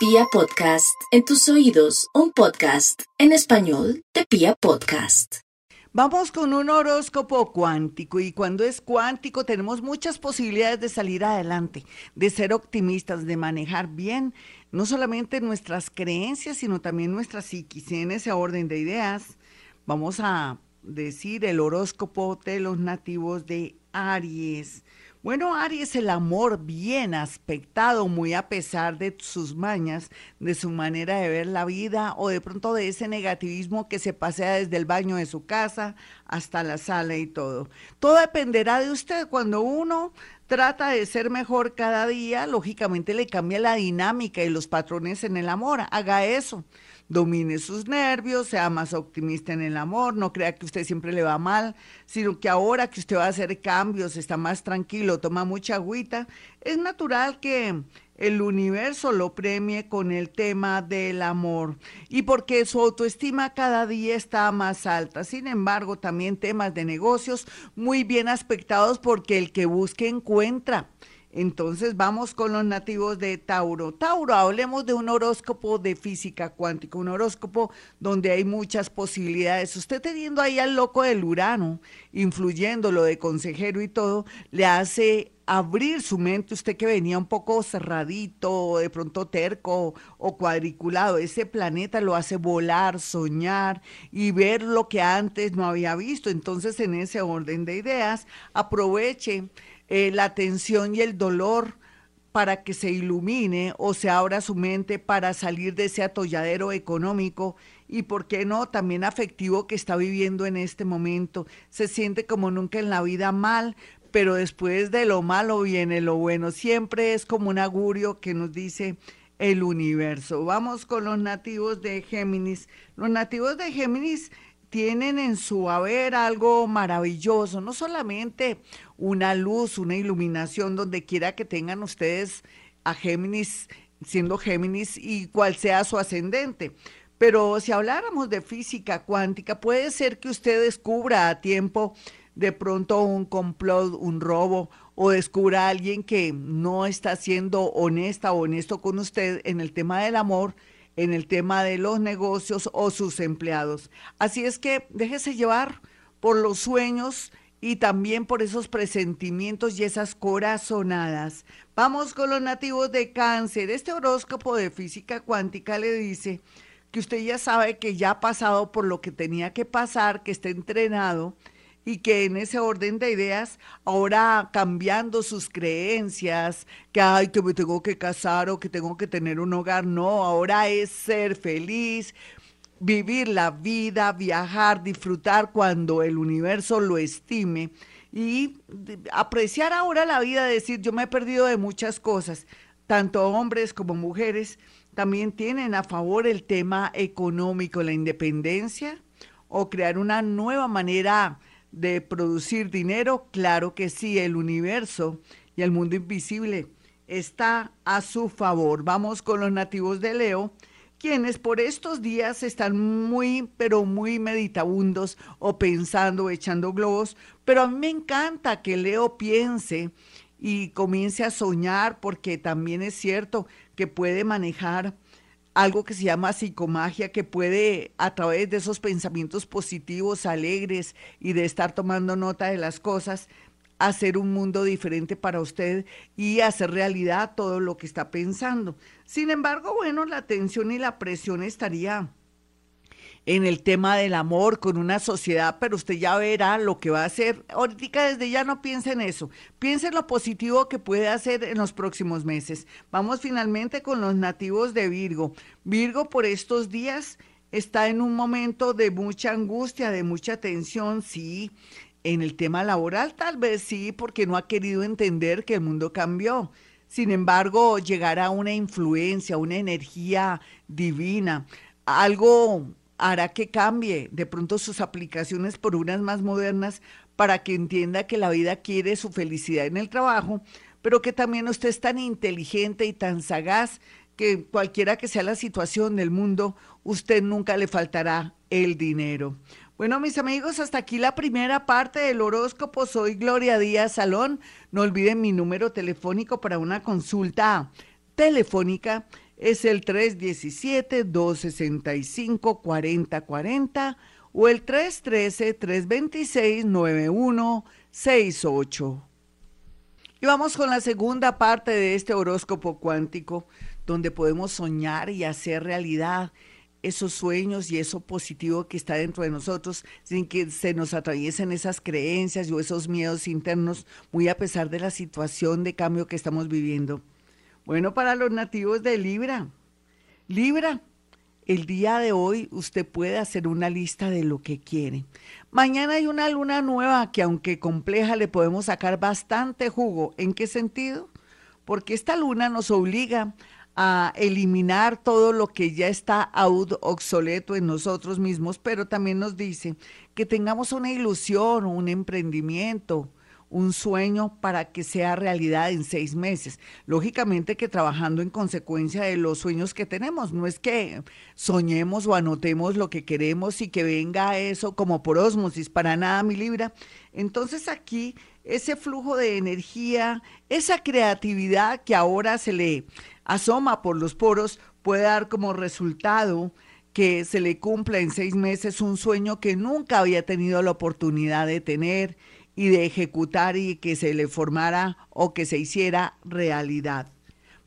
Pia Podcast, en tus oídos, un podcast en español de Pia Podcast. Vamos con un horóscopo cuántico y cuando es cuántico tenemos muchas posibilidades de salir adelante, de ser optimistas, de manejar bien no solamente nuestras creencias, sino también nuestra psiquis. en ese orden de ideas vamos a decir el horóscopo de los nativos de Aries. Bueno, Aries, el amor bien aspectado, muy a pesar de sus mañas, de su manera de ver la vida o de pronto de ese negativismo que se pasea desde el baño de su casa hasta la sala y todo. Todo dependerá de usted. Cuando uno trata de ser mejor cada día, lógicamente le cambia la dinámica y los patrones en el amor. Haga eso domine sus nervios, sea más optimista en el amor, no crea que usted siempre le va mal, sino que ahora que usted va a hacer cambios, está más tranquilo, toma mucha agüita, es natural que el universo lo premie con el tema del amor y porque su autoestima cada día está más alta. Sin embargo, también temas de negocios muy bien aspectados porque el que busque encuentra. Entonces vamos con los nativos de Tauro. Tauro, hablemos de un horóscopo de física cuántica, un horóscopo donde hay muchas posibilidades. Usted teniendo ahí al loco del Urano, influyéndolo de consejero y todo, le hace abrir su mente, usted que venía un poco cerradito, de pronto terco o cuadriculado, ese planeta lo hace volar, soñar y ver lo que antes no había visto. Entonces, en ese orden de ideas, aproveche eh, la tensión y el dolor para que se ilumine o se abra su mente para salir de ese atolladero económico y, ¿por qué no?, también afectivo que está viviendo en este momento. Se siente como nunca en la vida mal, pero después de lo malo viene lo bueno. Siempre es como un augurio que nos dice el universo. Vamos con los nativos de Géminis. Los nativos de Géminis tienen en su haber algo maravilloso, no solamente una luz, una iluminación, donde quiera que tengan ustedes a Géminis, siendo Géminis y cual sea su ascendente. Pero si habláramos de física cuántica, puede ser que usted descubra a tiempo de pronto un complot, un robo, o descubra a alguien que no está siendo honesta o honesto con usted en el tema del amor en el tema de los negocios o sus empleados. Así es que déjese llevar por los sueños y también por esos presentimientos y esas corazonadas. Vamos con los nativos de cáncer. Este horóscopo de física cuántica le dice que usted ya sabe que ya ha pasado por lo que tenía que pasar, que está entrenado y que en ese orden de ideas, ahora cambiando sus creencias, que ay, que me tengo que casar o que tengo que tener un hogar, no, ahora es ser feliz, vivir la vida, viajar, disfrutar cuando el universo lo estime y apreciar ahora la vida, decir, yo me he perdido de muchas cosas, tanto hombres como mujeres también tienen a favor el tema económico, la independencia o crear una nueva manera de producir dinero? Claro que sí, el universo y el mundo invisible está a su favor. Vamos con los nativos de Leo, quienes por estos días están muy, pero muy meditabundos o pensando, echando globos, pero a mí me encanta que Leo piense y comience a soñar porque también es cierto que puede manejar algo que se llama psicomagia, que puede a través de esos pensamientos positivos, alegres y de estar tomando nota de las cosas, hacer un mundo diferente para usted y hacer realidad todo lo que está pensando. Sin embargo, bueno, la tensión y la presión estaría en el tema del amor con una sociedad, pero usted ya verá lo que va a hacer. Ahorita desde ya no piense en eso, piense en lo positivo que puede hacer en los próximos meses. Vamos finalmente con los nativos de Virgo. Virgo por estos días está en un momento de mucha angustia, de mucha tensión, sí. En el tema laboral tal vez sí, porque no ha querido entender que el mundo cambió. Sin embargo, llegará una influencia, una energía divina, algo hará que cambie de pronto sus aplicaciones por unas más modernas para que entienda que la vida quiere su felicidad en el trabajo, pero que también usted es tan inteligente y tan sagaz que cualquiera que sea la situación del mundo, usted nunca le faltará el dinero. Bueno, mis amigos, hasta aquí la primera parte del horóscopo. Soy Gloria Díaz Salón. No olviden mi número telefónico para una consulta telefónica es el 317-265-4040 o el 313-326-9168. Y vamos con la segunda parte de este horóscopo cuántico, donde podemos soñar y hacer realidad esos sueños y eso positivo que está dentro de nosotros sin que se nos atraviesen esas creencias o esos miedos internos, muy a pesar de la situación de cambio que estamos viviendo. Bueno, para los nativos de Libra, Libra, el día de hoy usted puede hacer una lista de lo que quiere. Mañana hay una luna nueva que aunque compleja le podemos sacar bastante jugo. ¿En qué sentido? Porque esta luna nos obliga a eliminar todo lo que ya está obsoleto en nosotros mismos, pero también nos dice que tengamos una ilusión, un emprendimiento, un sueño para que sea realidad en seis meses. Lógicamente que trabajando en consecuencia de los sueños que tenemos, no es que soñemos o anotemos lo que queremos y que venga eso como por osmosis, para nada mi libra. Entonces aquí ese flujo de energía, esa creatividad que ahora se le asoma por los poros, puede dar como resultado que se le cumpla en seis meses un sueño que nunca había tenido la oportunidad de tener y de ejecutar y que se le formara o que se hiciera realidad.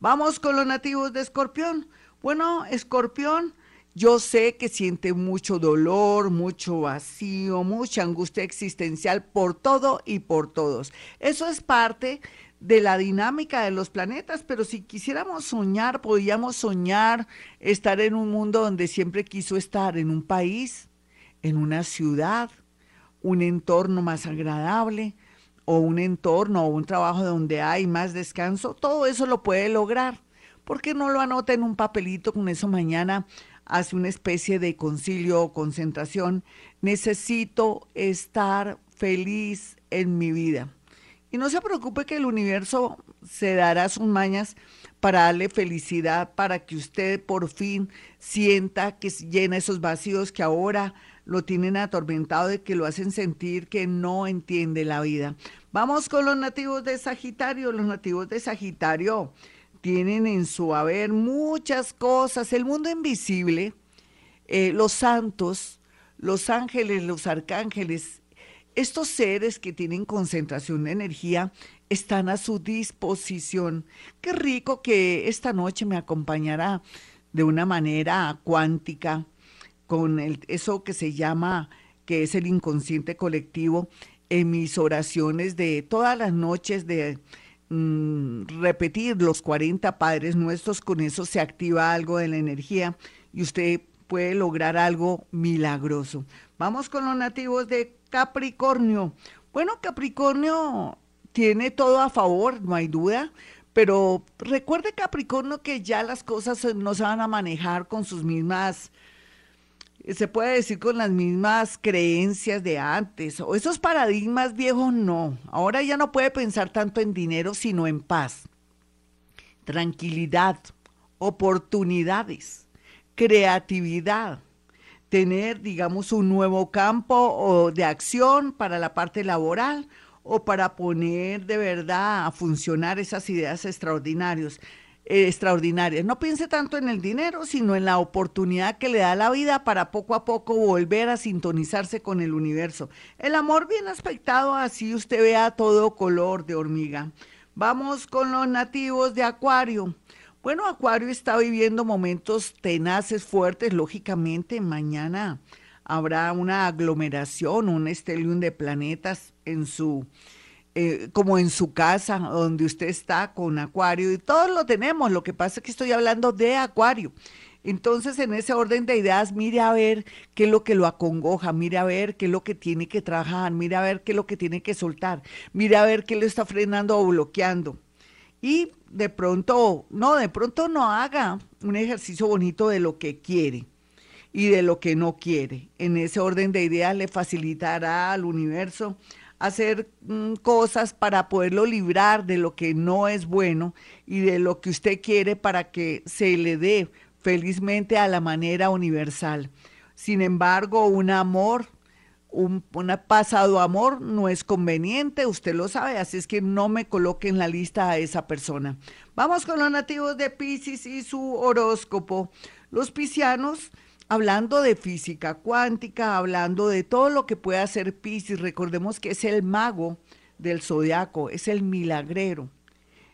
Vamos con los nativos de Escorpión. Bueno, Escorpión, yo sé que siente mucho dolor, mucho vacío, mucha angustia existencial por todo y por todos. Eso es parte de la dinámica de los planetas, pero si quisiéramos soñar, podríamos soñar estar en un mundo donde siempre quiso estar, en un país, en una ciudad, un entorno más agradable o un entorno o un trabajo donde hay más descanso, todo eso lo puede lograr. ¿Por qué no lo anota en un papelito con eso mañana? Hace una especie de concilio o concentración. Necesito estar feliz en mi vida. Y no se preocupe que el universo se dará sus mañas para darle felicidad, para que usted por fin sienta que llena esos vacíos que ahora lo tienen atormentado de que lo hacen sentir que no entiende la vida. Vamos con los nativos de Sagitario. Los nativos de Sagitario tienen en su haber muchas cosas. El mundo invisible, eh, los santos, los ángeles, los arcángeles, estos seres que tienen concentración de energía están a su disposición. Qué rico que esta noche me acompañará de una manera cuántica con eso que se llama, que es el inconsciente colectivo, en mis oraciones de todas las noches de mm, repetir los 40 padres nuestros, con eso se activa algo de la energía y usted puede lograr algo milagroso. Vamos con los nativos de Capricornio. Bueno, Capricornio tiene todo a favor, no hay duda, pero recuerde Capricornio que ya las cosas no se van a manejar con sus mismas se puede decir con las mismas creencias de antes, o esos paradigmas viejos no. Ahora ya no puede pensar tanto en dinero, sino en paz, tranquilidad, oportunidades, creatividad, tener, digamos, un nuevo campo de acción para la parte laboral o para poner de verdad a funcionar esas ideas extraordinarias. Eh, extraordinarias. No piense tanto en el dinero, sino en la oportunidad que le da la vida para poco a poco volver a sintonizarse con el universo. El amor bien aspectado, así usted vea todo color de hormiga. Vamos con los nativos de Acuario. Bueno, Acuario está viviendo momentos tenaces, fuertes, lógicamente. Mañana habrá una aglomeración, un estelium de planetas en su eh, como en su casa, donde usted está con Acuario, y todos lo tenemos, lo que pasa es que estoy hablando de Acuario. Entonces, en ese orden de ideas, mire a ver qué es lo que lo acongoja, mire a ver qué es lo que tiene que trabajar, mire a ver qué es lo que tiene que soltar, mire a ver qué lo está frenando o bloqueando. Y de pronto, no, de pronto no haga un ejercicio bonito de lo que quiere y de lo que no quiere. En ese orden de ideas le facilitará al universo hacer mm, cosas para poderlo librar de lo que no es bueno y de lo que usted quiere para que se le dé felizmente a la manera universal. Sin embargo, un amor un, pasado amor no es conveniente, usted lo sabe, así es que no me coloque en la lista a esa persona. Vamos con los nativos de Pisces y su horóscopo. Los piscianos, hablando de física cuántica, hablando de todo lo que puede hacer Pisces, recordemos que es el mago del zodiaco, es el milagrero,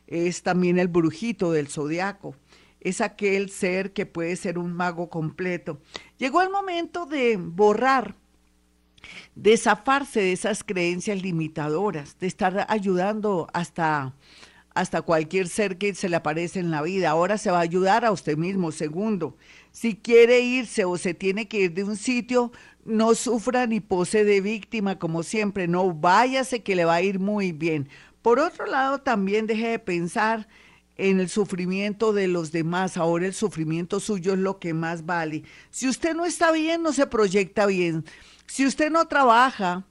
es también el brujito del zodiaco es aquel ser que puede ser un mago completo. Llegó el momento de borrar de zafarse de esas creencias limitadoras, de estar ayudando hasta, hasta cualquier ser que se le aparece en la vida. Ahora se va a ayudar a usted mismo. Segundo, si quiere irse o se tiene que ir de un sitio, no sufra ni pose de víctima como siempre, no váyase que le va a ir muy bien. Por otro lado, también deje de pensar en el sufrimiento de los demás. Ahora el sufrimiento suyo es lo que más vale. Si usted no está bien, no se proyecta bien. Si usted no trabaja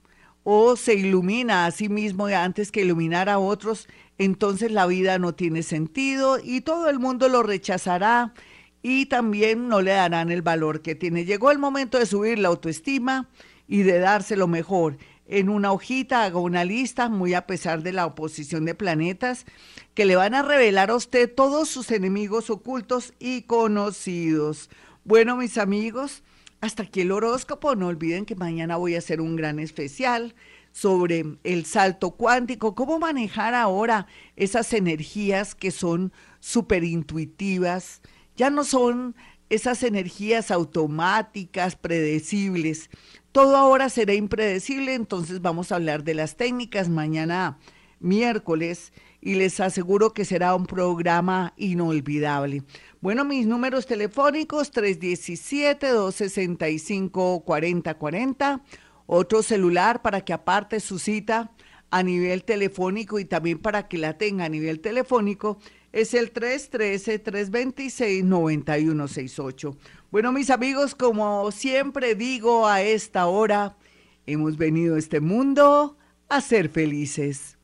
o se ilumina a sí mismo antes que iluminar a otros, entonces la vida no tiene sentido y todo el mundo lo rechazará y también no le darán el valor que tiene. Llegó el momento de subir la autoestima y de darse lo mejor. En una hojita haga una lista, muy a pesar de la oposición de planetas, que le van a revelar a usted todos sus enemigos ocultos y conocidos. Bueno, mis amigos, hasta aquí el horóscopo. No olviden que mañana voy a hacer un gran especial sobre el salto cuántico, cómo manejar ahora esas energías que son súper intuitivas. Ya no son esas energías automáticas, predecibles. Todo ahora será impredecible, entonces vamos a hablar de las técnicas mañana miércoles y les aseguro que será un programa inolvidable. Bueno, mis números telefónicos 317-265-4040, otro celular para que aparte su cita a nivel telefónico y también para que la tenga a nivel telefónico es el 313-326-9168. Bueno, mis amigos, como siempre digo a esta hora, hemos venido a este mundo a ser felices.